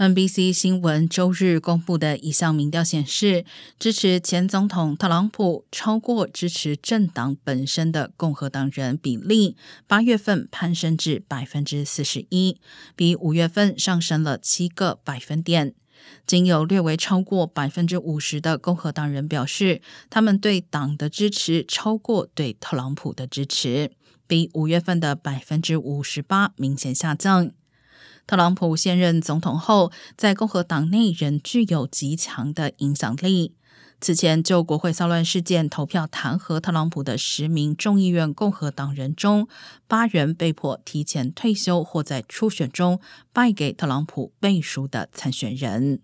NBC 新闻周日公布的一项民调显示，支持前总统特朗普超过支持政党本身的共和党人比例，八月份攀升至百分之四十一，比五月份上升了七个百分点。仅有略微超过百分之五十的共和党人表示，他们对党的支持超过对特朗普的支持，比五月份的百分之五十八明显下降。特朗普现任总统后，在共和党内仍具有极强的影响力。此前就国会骚乱事件投票弹劾特朗普的十名众议院共和党人中，八人被迫提前退休或在初选中败给特朗普背书的参选人。